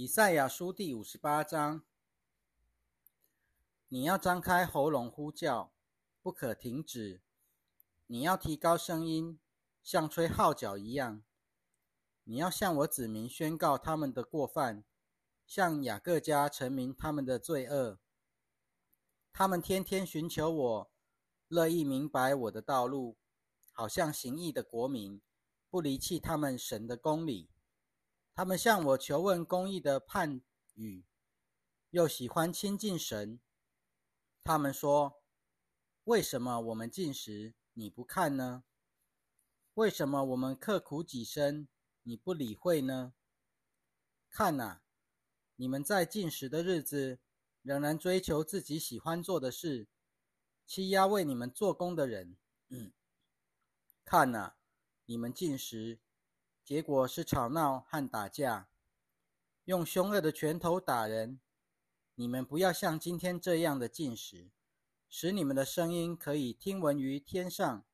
以赛亚书第五十八章：你要张开喉咙呼叫，不可停止；你要提高声音，像吹号角一样。你要向我子民宣告他们的过犯，向雅各家陈明他们的罪恶。他们天天寻求我，乐意明白我的道路，好像行义的国民，不离弃他们神的公理。他们向我求问公义的判语，又喜欢亲近神。他们说：“为什么我们进食你不看呢？为什么我们刻苦己身你不理会呢？看呐，你们在进食的日子，仍然追求自己喜欢做的事，欺压为你们做工的人。嗯看呐，你们进食。”结果是吵闹和打架，用凶恶的拳头打人。你们不要像今天这样的进食，使你们的声音可以听闻于天上，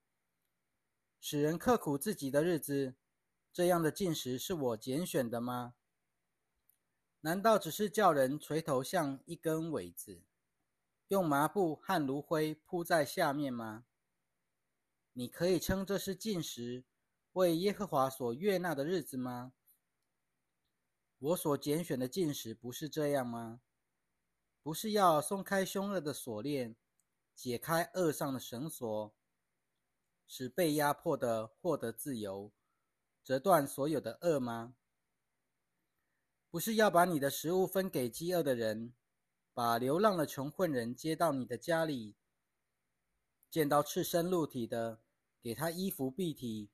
使人刻苦自己的日子。这样的进食是我拣选的吗？难道只是叫人垂头像一根苇子，用麻布和炉灰铺在下面吗？你可以称这是进食。为耶和华所悦纳的日子吗？我所拣选的进食不是这样吗？不是要松开凶恶的锁链，解开恶上的绳索，使被压迫的获得自由，折断所有的恶吗？不是要把你的食物分给饥饿的人，把流浪的穷困人接到你的家里，见到赤身露体的，给他衣服蔽体。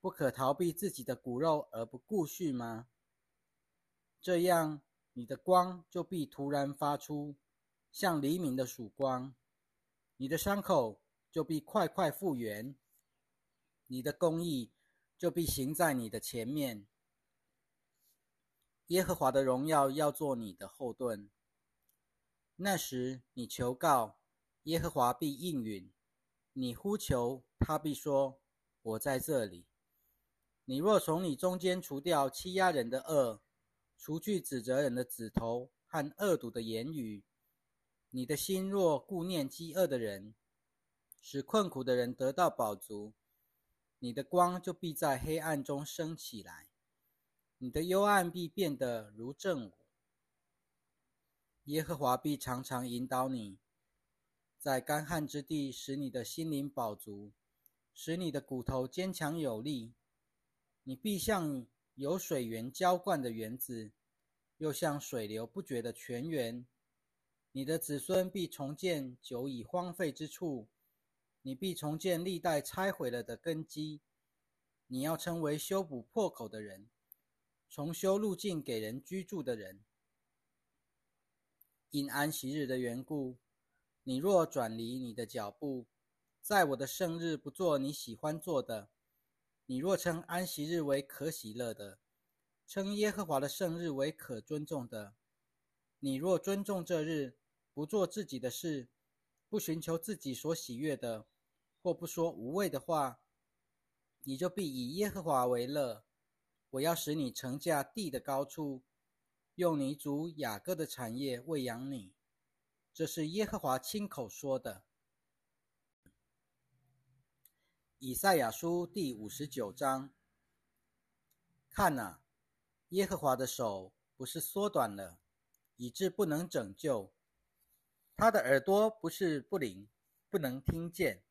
不可逃避自己的骨肉而不顾恤吗？这样，你的光就必突然发出，像黎明的曙光；你的伤口就必快快复原；你的公义就必行在你的前面。耶和华的荣耀要做你的后盾。那时，你求告，耶和华必应允；你呼求，他必说：“我在这里。”你若从你中间除掉欺压人的恶，除去指责人的指头和恶毒的言语，你的心若顾念饥饿的人，使困苦的人得到饱足，你的光就必在黑暗中升起来，你的幽暗必变得如正午。耶和华必常常引导你，在干旱之地使你的心灵饱足，使你的骨头坚强有力。你必像有水源浇灌的园子，又像水流不绝的泉源。你的子孙必重建久已荒废之处，你必重建历代拆毁了的根基。你要成为修补破口的人，重修路径给人居住的人。因安息日的缘故，你若转离你的脚步，在我的生日不做你喜欢做的。你若称安息日为可喜乐的，称耶和华的圣日为可尊重的，你若尊重这日，不做自己的事，不寻求自己所喜悦的，或不说无谓的话，你就必以耶和华为乐。我要使你乘驾地的高处，用你主雅各的产业喂养你。这是耶和华亲口说的。以赛亚书第五十九章：看哪，耶和华的手不是缩短了，以致不能拯救；他的耳朵不是不灵，不能听见，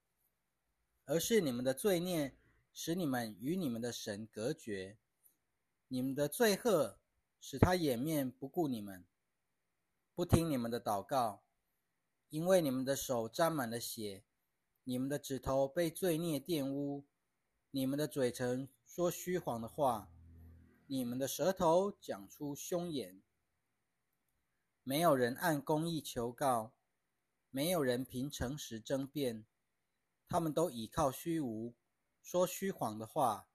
而是你们的罪孽使你们与你们的神隔绝，你们的罪恶使他掩面不顾你们，不听你们的祷告，因为你们的手沾满了血。你们的指头被罪孽玷污，你们的嘴唇说虚谎的话，你们的舌头讲出凶言。没有人按公义求告，没有人凭诚实争辩，他们都倚靠虚无，说虚谎的话，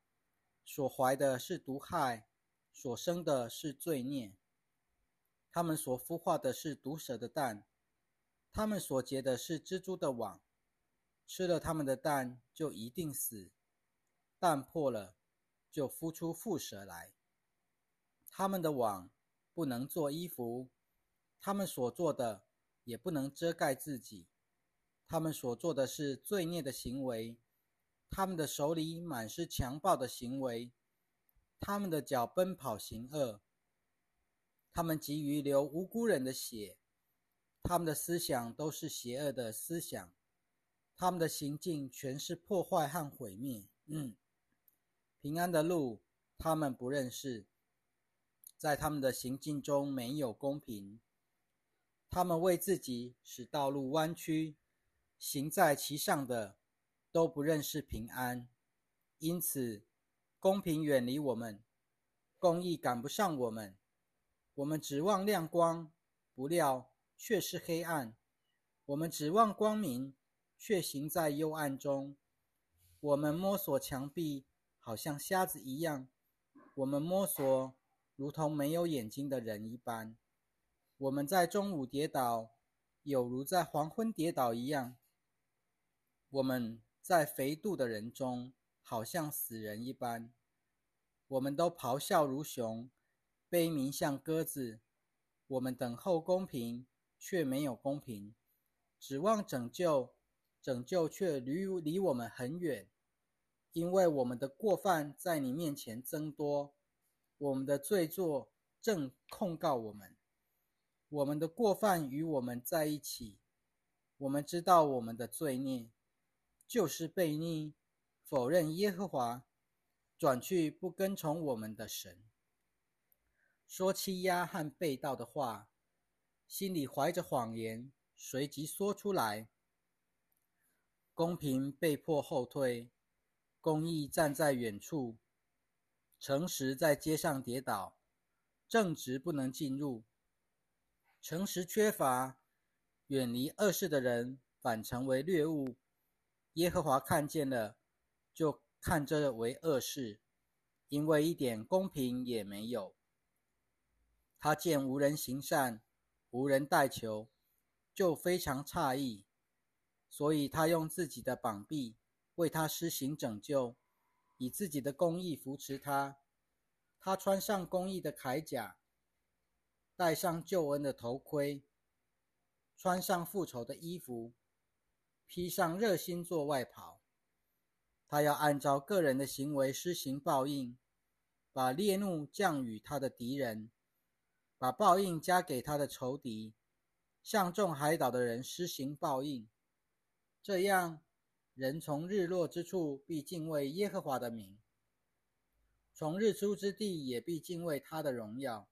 所怀的是毒害，所生的是罪孽。他们所孵化的是毒蛇的蛋，他们所结的是蜘蛛的网。吃了他们的蛋，就一定死；蛋破了，就孵出蝮蛇来。他们的网不能做衣服，他们所做的也不能遮盖自己。他们所做的是罪孽的行为，他们的手里满是强暴的行为，他们的脚奔跑行恶，他们急于流无辜人的血，他们的思想都是邪恶的思想，他们的行径全是破坏和毁灭。嗯，平安的路他们不认识，在他们的行径中没有公平，他们为自己使道路弯曲。行在其上的都不认识平安，因此公平远离我们，公义赶不上我们。我们指望亮光，不料却是黑暗；我们指望光明，却行在幽暗中。我们摸索墙壁，好像瞎子一样；我们摸索，如同没有眼睛的人一般。我们在中午跌倒，有如在黄昏跌倒一样。我们在肥肚的人中，好像死人一般。我们都咆哮如熊，悲鸣像鸽子。我们等候公平，却没有公平；指望拯救，拯救却离离我们很远。因为我们的过犯在你面前增多，我们的罪作正控告我们。我们的过犯与我们在一起，我们知道我们的罪孽。就是悖逆，否认耶和华，转去不跟从我们的神，说欺压和背道的话，心里怀着谎言，随即说出来。公平被迫后退，公义站在远处，诚实在街上跌倒，正直不能进入，诚实缺乏，远离恶事的人反成为掠物。耶和华看见了，就看这为恶事，因为一点公平也没有。他见无人行善，无人代求，就非常诧异，所以他用自己的膀臂为他施行拯救，以自己的公义扶持他。他穿上公义的铠甲，戴上救恩的头盔，穿上复仇的衣服。披上热心做外袍，他要按照个人的行为施行报应，把烈怒降与他的敌人，把报应加给他的仇敌，向众海岛的人施行报应。这样，人从日落之处必敬畏耶和华的名，从日出之地也必敬畏他的荣耀，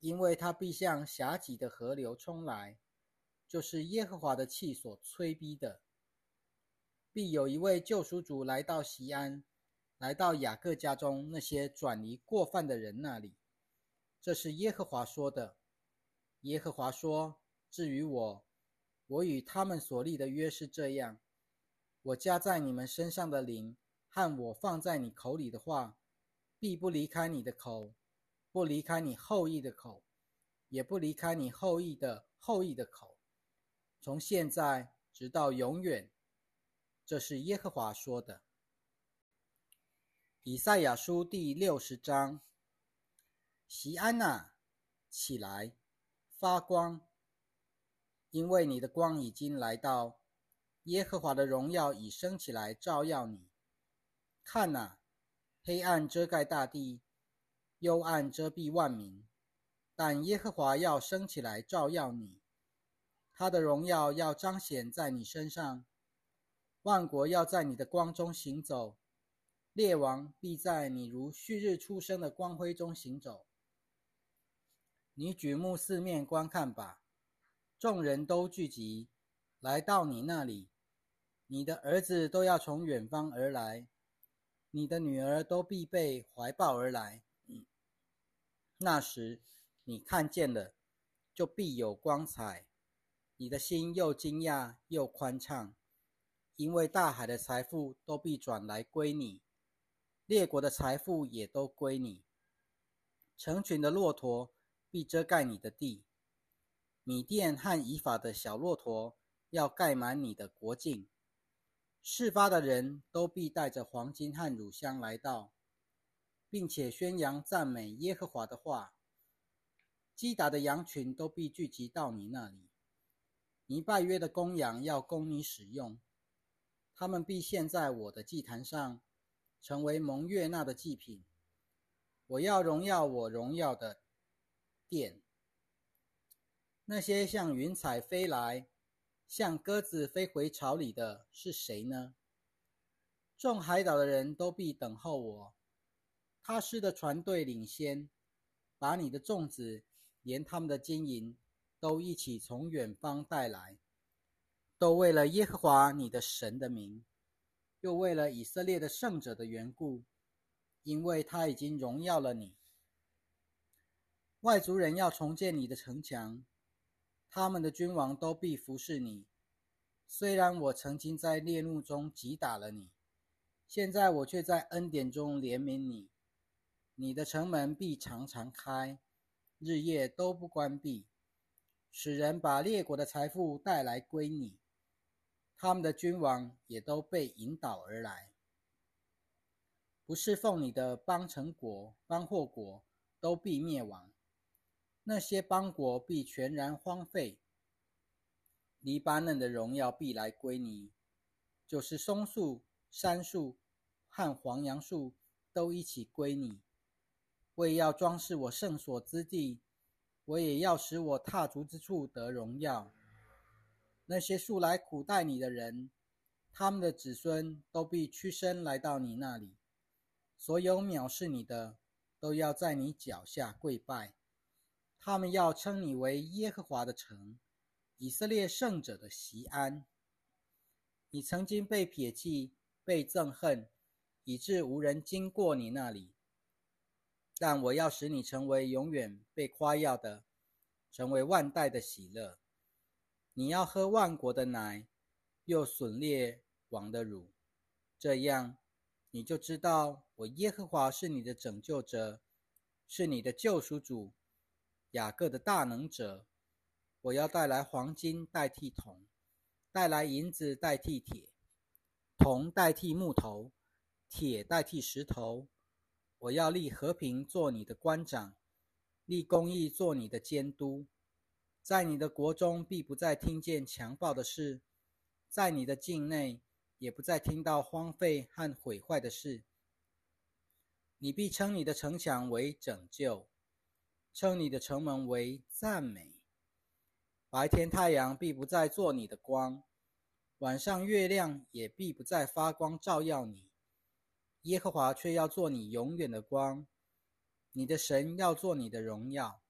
因为他必向狭脊的河流冲来。就是耶和华的气所催逼的，必有一位救赎主来到西安，来到雅各家中那些转移过犯的人那里。这是耶和华说的。耶和华说：“至于我，我与他们所立的约是这样：我加在你们身上的灵，和我放在你口里的话，必不离开你的口，不离开你后裔的口，也不离开你后裔的后裔的口。”从现在直到永远，这是耶和华说的。以赛亚书第六十章：席安娜，起来，发光，因为你的光已经来到，耶和华的荣耀已升起来照耀你。看哪，黑暗遮盖大地，幽暗遮蔽万民，但耶和华要升起来照耀你。他的荣耀要彰显在你身上，万国要在你的光中行走，列王必在你如旭日初升的光辉中行走。你举目四面观看吧，众人都聚集来到你那里，你的儿子都要从远方而来，你的女儿都必被怀抱而来。那时你看见了，就必有光彩。你的心又惊讶又宽敞，因为大海的财富都必转来归你，列国的财富也都归你。成群的骆驼必遮盖你的地，米店和以法的小骆驼要盖满你的国境。事发的人都必带着黄金和乳香来到，并且宣扬赞美耶和华的话。击打的羊群都必聚集到你那里。你拜约的公羊要供你使用，他们必献在我的祭坛上，成为蒙悦纳的祭品。我要荣耀我荣耀的殿。那些像云彩飞来，像鸽子飞回巢里的是谁呢？众海岛的人都必等候我。他师的船队领先，把你的粽子连他们的金银。都一起从远方带来，都为了耶和华你的神的名，又为了以色列的圣者的缘故，因为他已经荣耀了你。外族人要重建你的城墙，他们的君王都必服侍你。虽然我曾经在烈怒中击打了你，现在我却在恩典中怜悯你。你的城门必常常开，日夜都不关闭。使人把列国的财富带来归你，他们的君王也都被引导而来。不侍奉你的邦城国、邦或国都必灭亡，那些邦国必全然荒废。黎巴嫩的荣耀必来归你，就是松树、杉树和黄杨树都一起归你，为要装饰我圣所之地。我也要使我踏足之处得荣耀。那些素来苦待你的人，他们的子孙都必屈身来到你那里。所有藐视你的，都要在你脚下跪拜。他们要称你为耶和华的城，以色列圣者的席安。你曾经被撇弃，被憎恨，以致无人经过你那里。但我要使你成为永远被夸耀的，成为万代的喜乐。你要喝万国的奶，又吮裂王的乳，这样你就知道我耶和华是你的拯救者，是你的救赎主，雅各的大能者。我要带来黄金代替铜，带来银子代替铁，铜代替木头，铁代替石头。我要立和平做你的官长，立公义做你的监督，在你的国中必不再听见强暴的事，在你的境内也不再听到荒废和毁坏的事。你必称你的城墙为拯救，称你的城门为赞美。白天太阳必不再做你的光，晚上月亮也必不再发光照耀你。耶和华却要做你永远的光，你的神要做你的荣耀。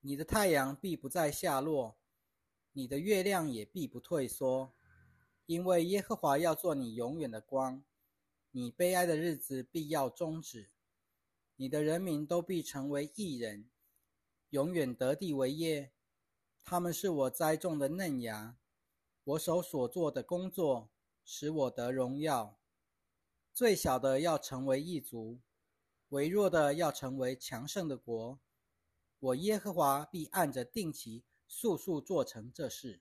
你的太阳必不再下落，你的月亮也必不退缩，因为耶和华要做你永远的光。你悲哀的日子必要终止，你的人民都必成为异人，永远得地为业。他们是我栽种的嫩芽，我手所做的工作使我得荣耀。最小的要成为一族，微弱的要成为强盛的国。我耶和华必按着定期速速做成这事。